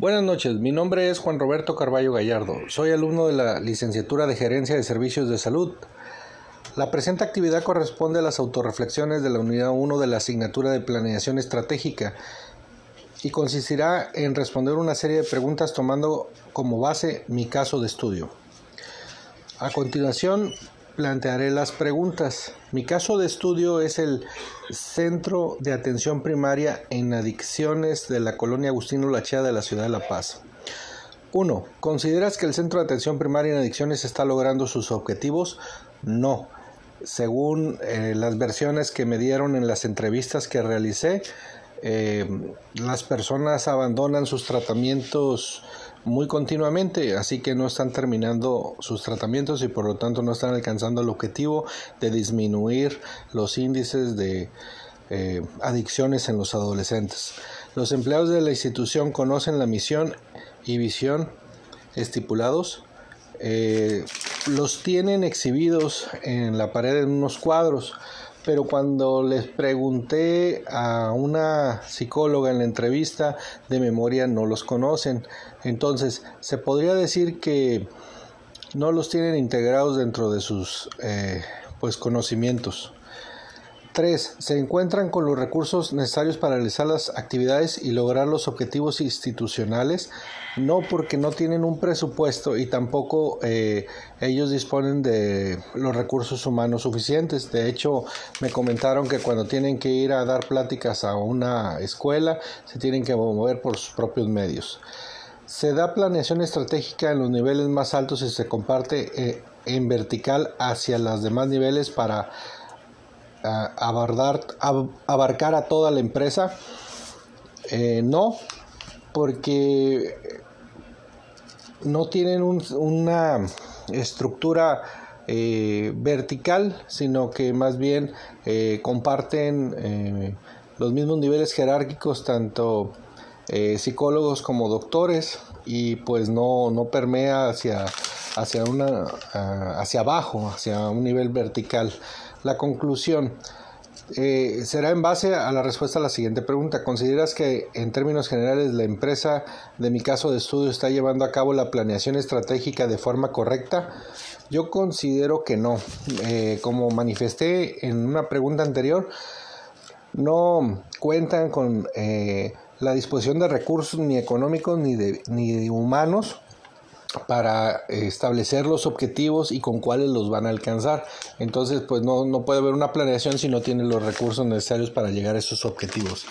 Buenas noches, mi nombre es Juan Roberto Carballo Gallardo. Soy alumno de la licenciatura de Gerencia de Servicios de Salud. La presente actividad corresponde a las autorreflexiones de la unidad 1 de la asignatura de Planeación Estratégica y consistirá en responder una serie de preguntas tomando como base mi caso de estudio. A continuación, plantearé las preguntas. Mi caso de estudio es el Centro de Atención Primaria en Adicciones de la Colonia Agustino Lachea de la ciudad de La Paz. 1. ¿Consideras que el Centro de Atención Primaria en Adicciones está logrando sus objetivos? No. Según eh, las versiones que me dieron en las entrevistas que realicé, eh, las personas abandonan sus tratamientos muy continuamente, así que no están terminando sus tratamientos y por lo tanto no están alcanzando el objetivo de disminuir los índices de eh, adicciones en los adolescentes. Los empleados de la institución conocen la misión y visión estipulados, eh, los tienen exhibidos en la pared en unos cuadros pero cuando les pregunté a una psicóloga en la entrevista de memoria no los conocen. Entonces, se podría decir que no los tienen integrados dentro de sus eh, pues conocimientos. 3. Se encuentran con los recursos necesarios para realizar las actividades y lograr los objetivos institucionales, no porque no tienen un presupuesto y tampoco eh, ellos disponen de los recursos humanos suficientes. De hecho, me comentaron que cuando tienen que ir a dar pláticas a una escuela, se tienen que mover por sus propios medios. Se da planeación estratégica en los niveles más altos y se comparte eh, en vertical hacia los demás niveles para abordar, abarcar a toda la empresa. Eh, no, porque no tienen una estructura eh, vertical, sino que más bien eh, comparten los mismos niveles jerárquicos, tanto psicólogos como doctores, y pues no, no permea hacia, hacia, una, hacia abajo, hacia un nivel vertical. La conclusión eh, será en base a la respuesta a la siguiente pregunta. ¿Consideras que en términos generales la empresa de mi caso de estudio está llevando a cabo la planeación estratégica de forma correcta? Yo considero que no. Eh, como manifesté en una pregunta anterior, no cuentan con eh, la disposición de recursos ni económicos ni de, ni de humanos para establecer los objetivos y con cuáles los van a alcanzar. Entonces, pues no, no puede haber una planeación si no tiene los recursos necesarios para llegar a esos objetivos.